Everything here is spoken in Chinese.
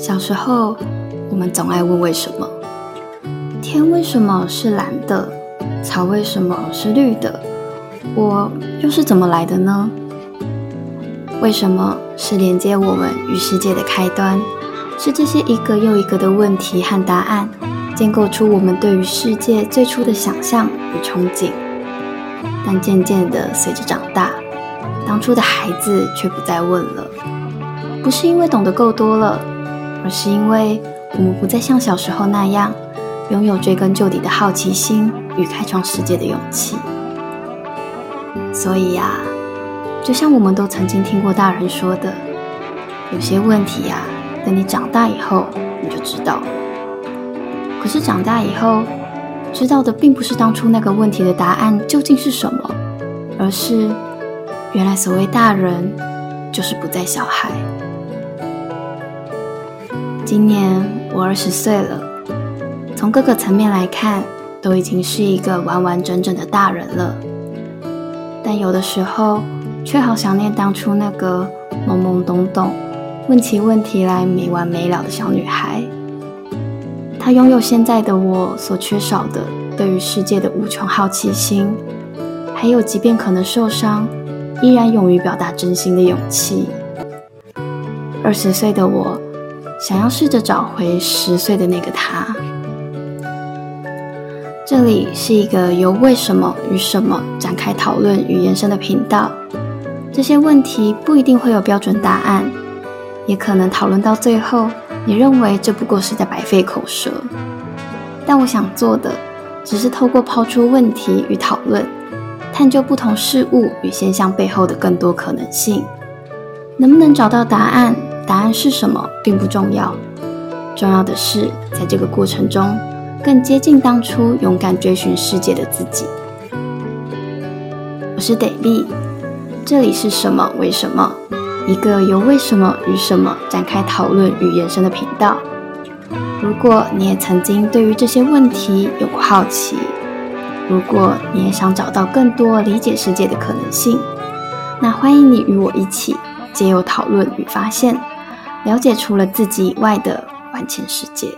小时候，我们总爱问为什么：天为什么是蓝的？草为什么是绿的？我又是怎么来的呢？为什么是连接我们与世界的开端？是这些一个又一个的问题和答案，建构出我们对于世界最初的想象与憧憬。但渐渐的，随着长大，当初的孩子却不再问了，不是因为懂得够多了。而是因为我们不再像小时候那样，拥有追根究底的好奇心与开创世界的勇气。所以呀，就像我们都曾经听过大人说的，有些问题呀，等你长大以后你就知道了。可是长大以后，知道的并不是当初那个问题的答案究竟是什么，而是原来所谓大人，就是不再小孩。今年我二十岁了，从各个层面来看，都已经是一个完完整整的大人了。但有的时候，却好想念当初那个懵懵懂懂、问起问题来没完没了的小女孩。她拥有现在的我所缺少的对于世界的无穷好奇心，还有即便可能受伤，依然勇于表达真心的勇气。二十岁的我。想要试着找回十岁的那个他。这里是一个由为什么与什么展开讨论与延伸的频道。这些问题不一定会有标准答案，也可能讨论到最后，你认为这不过是在白费口舌。但我想做的，只是透过抛出问题与讨论，探究不同事物与现象背后的更多可能性。能不能找到答案？答案是什么并不重要，重要的是在这个过程中更接近当初勇敢追寻世界的自己。我是得力，这里是什么为什么？一个由为什么与什么展开讨论与延伸的频道。如果你也曾经对于这些问题有过好奇，如果你也想找到更多理解世界的可能性，那欢迎你与我一起，借由讨论与发现。了解除了自己以外的万千世界。